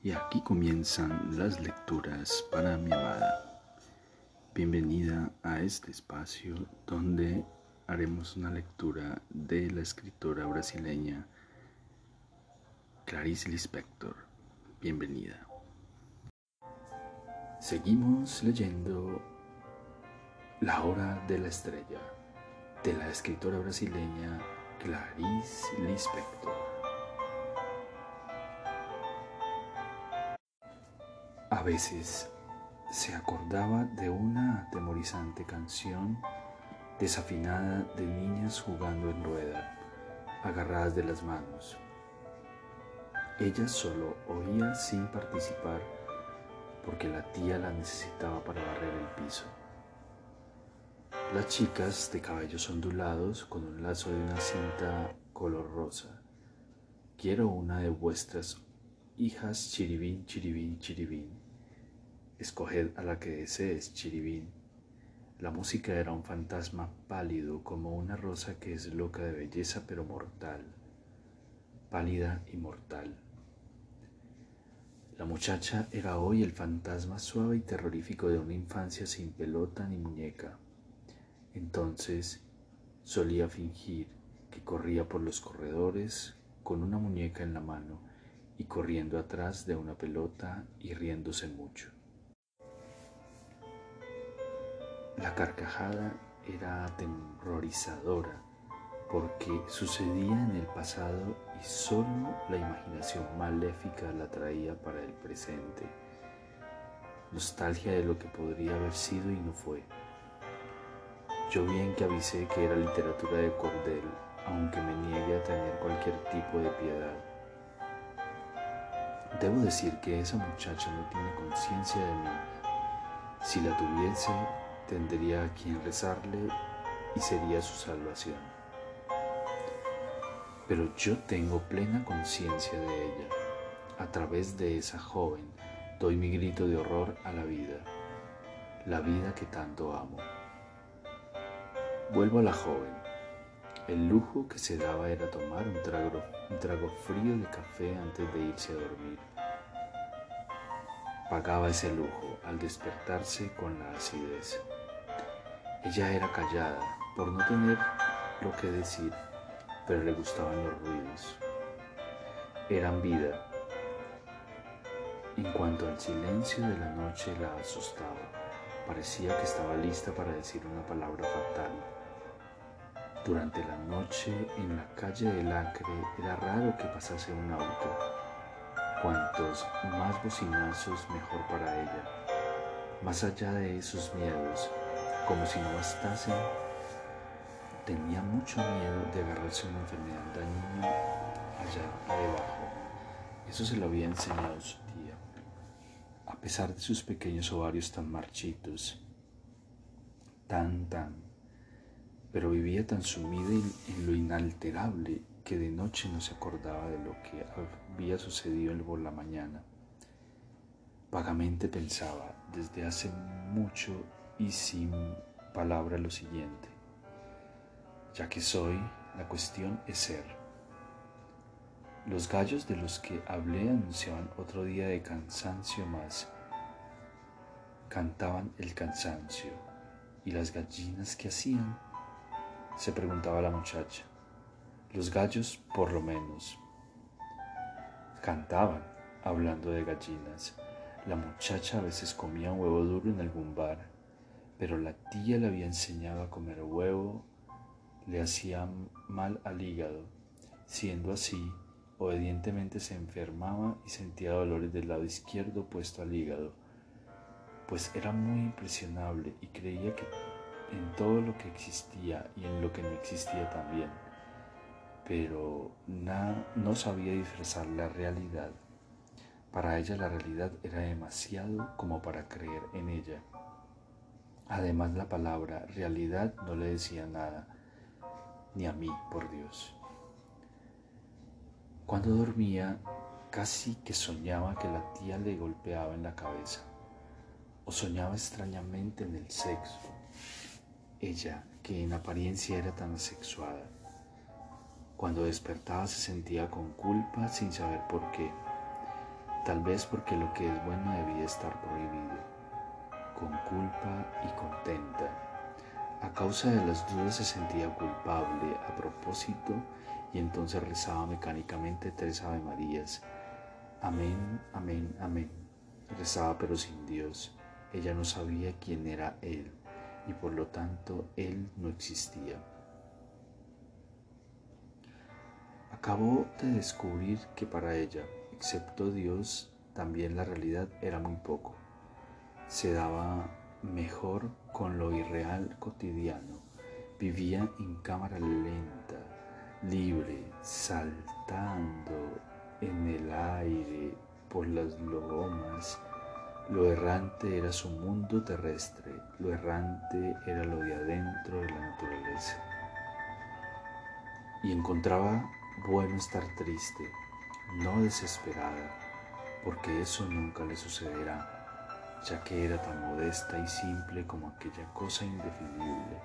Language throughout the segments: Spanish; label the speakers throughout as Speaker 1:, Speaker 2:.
Speaker 1: Y aquí comienzan las lecturas para mi amada. Bienvenida a este espacio donde haremos una lectura de la escritora brasileña Clarice Lispector. Bienvenida. Seguimos leyendo La hora de la estrella de la escritora brasileña Clarice Lispector. A veces se acordaba de una atemorizante canción desafinada de niñas jugando en rueda, agarradas de las manos. Ella solo oía sin participar porque la tía la necesitaba para barrer el piso. Las chicas de cabellos ondulados con un lazo de una cinta color rosa. Quiero una de vuestras hijas chiribín, chiribín, chiribín. Escoged a la que desees, chiribín. La música era un fantasma pálido como una rosa que es loca de belleza pero mortal, pálida y mortal. La muchacha era hoy el fantasma suave y terrorífico de una infancia sin pelota ni muñeca. Entonces solía fingir que corría por los corredores con una muñeca en la mano y corriendo atrás de una pelota y riéndose mucho. La carcajada era aterrorizadora porque sucedía en el pasado y solo la imaginación maléfica la traía para el presente. Nostalgia de lo que podría haber sido y no fue. Yo bien que avisé que era literatura de cordel, aunque me niegue a tener cualquier tipo de piedad. Debo decir que esa muchacha no tiene conciencia de mí. Si la tuviese, tendría a quien rezarle y sería su salvación. Pero yo tengo plena conciencia de ella. A través de esa joven doy mi grito de horror a la vida, la vida que tanto amo. Vuelvo a la joven. El lujo que se daba era tomar un trago, un trago frío de café antes de irse a dormir. Pagaba ese lujo al despertarse con la acidez. Ella era callada por no tener lo que decir, pero le gustaban los ruidos. Eran vida. En cuanto al silencio de la noche la asustaba, parecía que estaba lista para decir una palabra fatal. Durante la noche en la calle del Acre era raro que pasase un auto. Cuantos más bocinazos mejor para ella. Más allá de esos miedos, como si no bastasen, tenía mucho miedo de agarrarse una enfermedad dañina allá debajo. Eso se lo había enseñado su tía. A pesar de sus pequeños ovarios tan marchitos, tan, tan pero vivía tan sumida en lo inalterable que de noche no se acordaba de lo que había sucedido por la mañana. Vagamente pensaba desde hace mucho y sin palabra lo siguiente, ya que soy, la cuestión es ser. Los gallos de los que hablé anunciaban otro día de cansancio más, cantaban el cansancio y las gallinas que hacían se preguntaba la muchacha. Los gallos, por lo menos, cantaban, hablando de gallinas. La muchacha a veces comía un huevo duro en algún bar, pero la tía le había enseñado a comer huevo, le hacía mal al hígado. Siendo así, obedientemente se enfermaba y sentía dolores del lado izquierdo puesto al hígado, pues era muy impresionable y creía que en todo lo que existía y en lo que no existía también, pero no sabía disfrazar la realidad. Para ella la realidad era demasiado como para creer en ella. Además la palabra realidad no le decía nada, ni a mí, por Dios. Cuando dormía, casi que soñaba que la tía le golpeaba en la cabeza, o soñaba extrañamente en el sexo, ella, que en apariencia era tan asexuada. Cuando despertaba se sentía con culpa sin saber por qué. tal vez porque lo que es bueno debía estar prohibido, con culpa y contenta. A causa de las dudas se sentía culpable a propósito y entonces rezaba mecánicamente tres Ave Marías. Amén, amén, amén. Rezaba pero sin Dios. Ella no sabía quién era Él y por lo tanto Él no existía. Acabó de descubrir que para ella, excepto Dios, también la realidad era muy poco. Se daba mejor con lo irreal cotidiano. Vivía en cámara lenta, libre, saltando en el aire por las lomas. Lo errante era su mundo terrestre, lo errante era lo de adentro de la naturaleza. Y encontraba bueno estar triste, no desesperada, porque eso nunca le sucederá, ya que era tan modesta y simple como aquella cosa indefinible,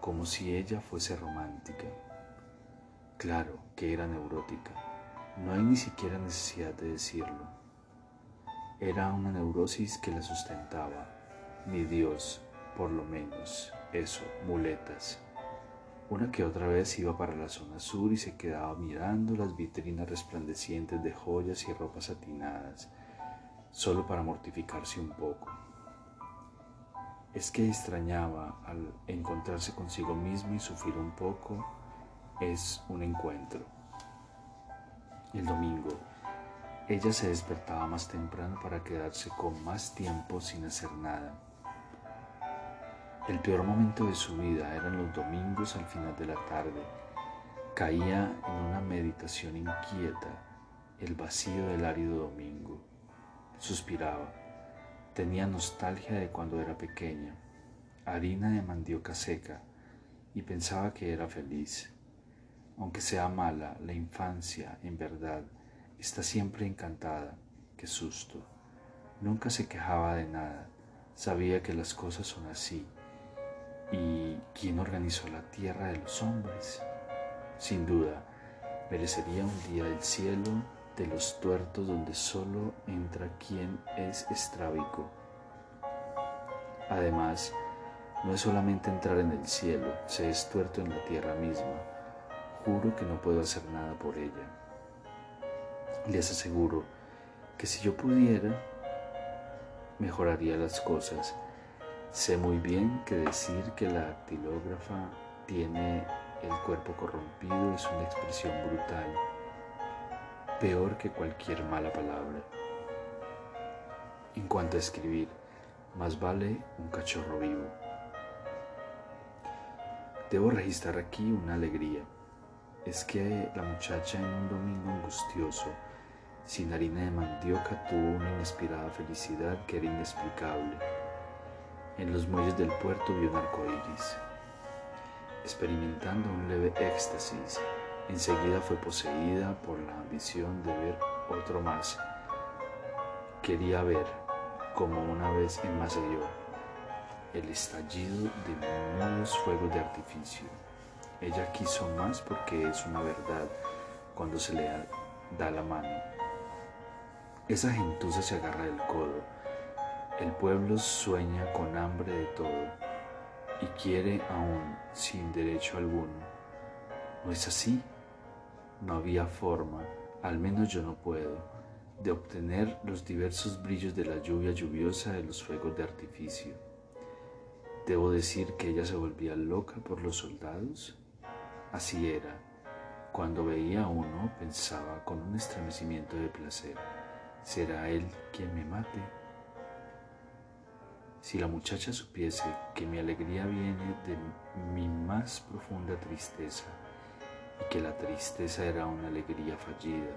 Speaker 1: como si ella fuese romántica. Claro que era neurótica, no hay ni siquiera necesidad de decirlo. Era una neurosis que la sustentaba, ni Dios, por lo menos, eso, muletas. Una que otra vez iba para la zona sur y se quedaba mirando las vitrinas resplandecientes de joyas y ropas satinadas, solo para mortificarse un poco. Es que extrañaba al encontrarse consigo mismo y sufrir un poco, es un encuentro. El domingo, ella se despertaba más temprano para quedarse con más tiempo sin hacer nada el peor momento de su vida eran los domingos al final de la tarde. Caía en una meditación inquieta, el vacío del árido domingo. Suspiraba. Tenía nostalgia de cuando era pequeña, harina de mandioca seca, y pensaba que era feliz. Aunque sea mala, la infancia, en verdad, está siempre encantada. Qué susto. Nunca se quejaba de nada. Sabía que las cosas son así ¿Y quién organizó la tierra de los hombres? Sin duda, merecería un día del cielo de los tuertos donde solo entra quien es estrábico. Además, no es solamente entrar en el cielo, se es tuerto en la tierra misma. Juro que no puedo hacer nada por ella. Les aseguro que si yo pudiera, mejoraría las cosas Sé muy bien que decir que la dactilógrafa tiene el cuerpo corrompido es una expresión brutal, peor que cualquier mala palabra. En cuanto a escribir, más vale un cachorro vivo. Debo registrar aquí una alegría. Es que la muchacha en un domingo angustioso, sin harina de mandioca, tuvo una inspirada felicidad que era inexplicable en los muelles del puerto vio un arco iris. Experimentando un leve éxtasis, enseguida fue poseída por la ambición de ver otro más. Quería ver, como una vez en Maceió, el estallido de nuevos fuegos de artificio. Ella quiso más porque es una verdad cuando se le da la mano. Esa gentuza se agarra del codo el pueblo sueña con hambre de todo y quiere aún sin derecho alguno. ¿No es así? No había forma, al menos yo no puedo, de obtener los diversos brillos de la lluvia lluviosa de los fuegos de artificio. ¿Debo decir que ella se volvía loca por los soldados? Así era. Cuando veía a uno pensaba con un estremecimiento de placer, ¿será él quien me mate? Si la muchacha supiese que mi alegría viene de mi más profunda tristeza y que la tristeza era una alegría fallida,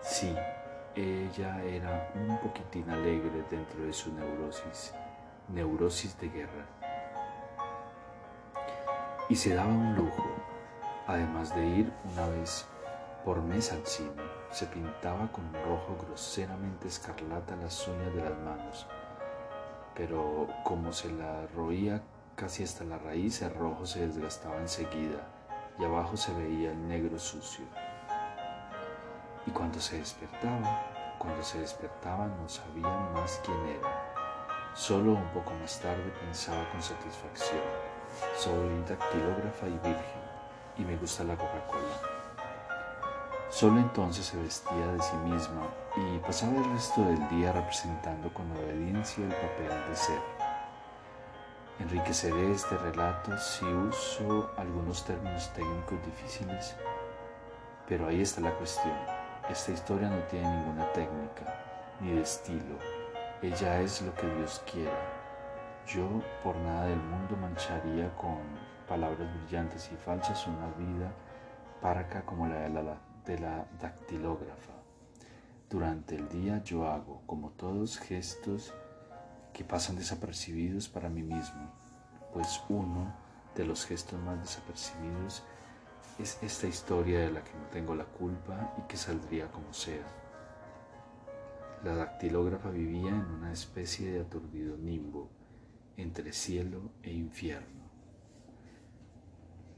Speaker 1: si ella era un poquitín alegre dentro de su neurosis, neurosis de guerra. Y se daba un lujo, además de ir una vez por mes al cine, se pintaba con rojo groseramente escarlata las uñas de las manos pero como se la roía casi hasta la raíz, el rojo se desgastaba enseguida y abajo se veía el negro sucio. Y cuando se despertaba, Cuando se despertaba no sabía más quién era. Solo un poco más tarde pensaba con satisfacción. Soy dactilógrafa y virgen y me gusta la Coca-Cola. Solo entonces se vestía de sí misma y pasaba el resto del día representando con obediencia el papel de ser. Enriqueceré este relato si uso algunos términos técnicos difíciles, pero ahí está la cuestión. Esta historia no tiene ninguna técnica ni de estilo. Ella es lo que Dios quiera. Yo por nada del mundo mancharía con palabras brillantes y falsas una vida parca como la de la de la dactilógrafa. Durante el día yo hago, como todos, gestos que pasan desapercibidos para mí mismo, pues uno de los gestos más desapercibidos es esta historia de la que no tengo la culpa y que saldría como sea. La dactilógrafa vivía en una especie de aturdido nimbo entre cielo e infierno.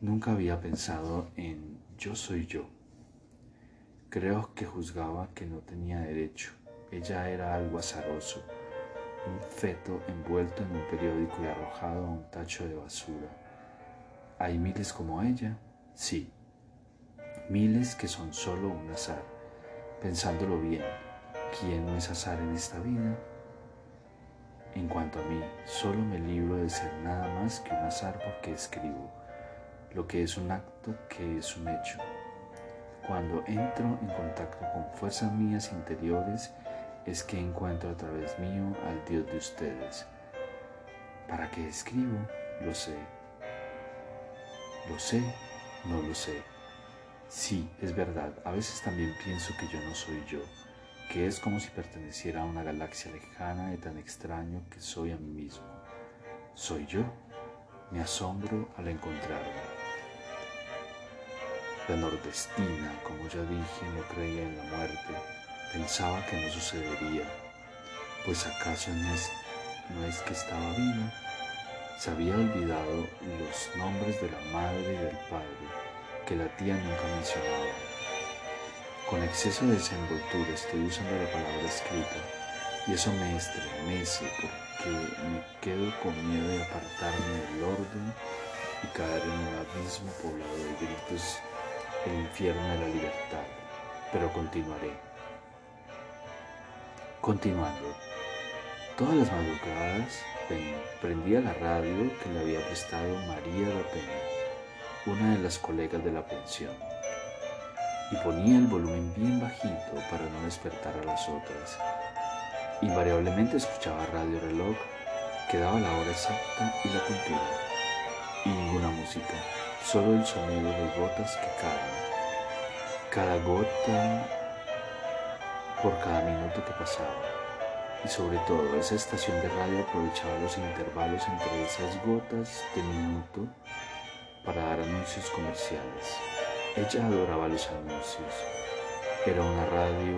Speaker 1: Nunca había pensado en yo soy yo Creo que juzgaba que no tenía derecho. Ella era algo azaroso, un feto envuelto en un periódico y arrojado a un tacho de basura. ¿Hay miles como ella? Sí. Miles que son solo un azar. Pensándolo bien, ¿quién no es azar en esta vida? En cuanto a mí, solo me libro de ser nada más que un azar porque escribo, lo que es un acto que es un hecho. Cuando entro en contacto con fuerzas mías interiores, es que encuentro a través mío al Dios de ustedes. ¿Para qué escribo? Lo sé. Lo sé, no lo sé. Sí, es verdad, a veces también pienso que yo no soy yo, que es como si perteneciera a una galaxia lejana y tan extraño que soy a mí mismo. ¿Soy yo? Me asombro al encontrarme. La nordestina, como ya dije, no creía en la muerte, pensaba que no sucedería, pues acaso no es, no es que estaba viva, se había olvidado los nombres de la madre y del padre que la tía nunca mencionaba. Con exceso de desenvoltura estoy usando la palabra escrita y eso me estremece porque me quedo con miedo de apartarme del orden y caer en un abismo poblado de gritos el infierno de la libertad, pero continuaré. Continuando, todas las madrugadas prendía la radio que le había prestado María la Peña, una de las colegas de la pensión, y ponía el volumen bien bajito para no despertar a las otras. Invariablemente escuchaba radio reloj que daba la hora exacta y la cultura, y ninguna música solo el sonido de gotas que caen, cada gota por cada minuto que pasaba. Y sobre todo esa estación de radio aprovechaba los intervalos entre esas gotas de minuto para dar anuncios comerciales. Ella adoraba los anuncios. Era una radio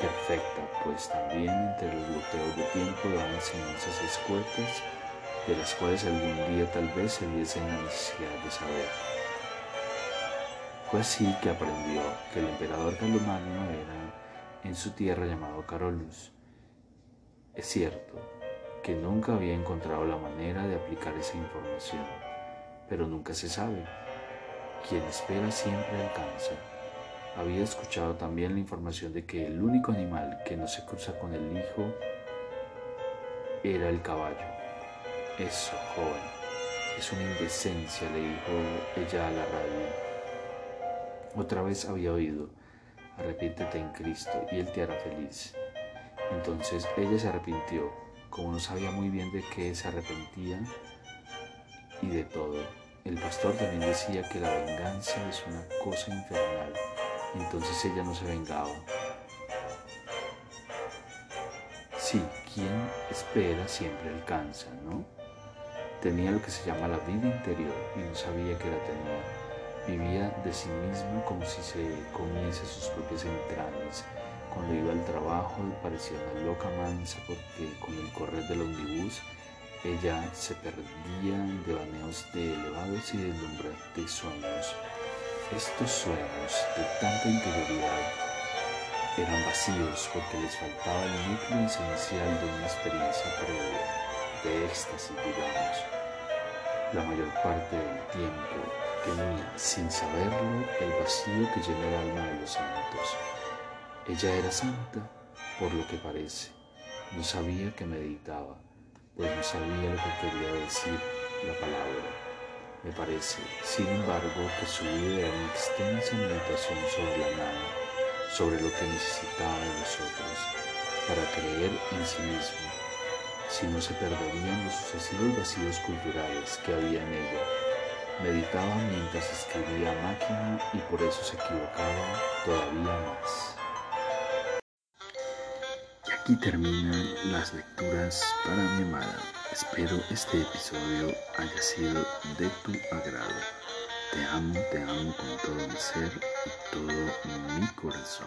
Speaker 1: perfecta, pues también entre los goteos de tiempo daban enseñanzas escuetas de las cuales algún día tal vez se viese la necesidad de saber. Fue así que aprendió que el emperador Carlomagno era en su tierra llamado Carolus. Es cierto que nunca había encontrado la manera de aplicar esa información, pero nunca se sabe. Quien espera siempre alcanza. Había escuchado también la información de que el único animal que no se cruza con el hijo era el caballo. Eso, joven, es una indecencia, le dijo ella a la radio. Otra vez había oído, arrepiéntete en Cristo y Él te hará feliz. Entonces ella se arrepintió, como no sabía muy bien de qué se arrepentía y de todo. El pastor también decía que la venganza es una cosa infernal, entonces ella no se vengaba. Sí, quien espera siempre alcanza, ¿no? Tenía lo que se llama la vida interior y no sabía que la tenía. Vivía de sí mismo como si se comiese sus propias entrañas. Cuando iba al trabajo parecía una loca mansa porque con el correr del omnibus ella se perdía en devaneos de elevados y deslumbrantes sueños. Estos sueños de tanta interioridad eran vacíos porque les faltaba el núcleo esencial de una experiencia previa, de éxtasis, digamos. La mayor parte del tiempo tenía, sin saberlo, el vacío que llena el alma de los santos. Ella era santa, por lo que parece. No sabía que meditaba, pues no sabía lo que quería decir la palabra. Me parece, sin embargo, que su vida era una extensa meditación sobre la nada, sobre lo que necesitaba de nosotros para creer en sí mismo, si no se perderían los sucesivos vacíos culturales que había en ella. Meditaba mientras escribía máquina y por eso se equivocaba todavía más. Y aquí terminan las lecturas para mi amada. Espero este episodio haya sido de tu agrado. Te amo, te amo con todo mi ser y todo mi corazón.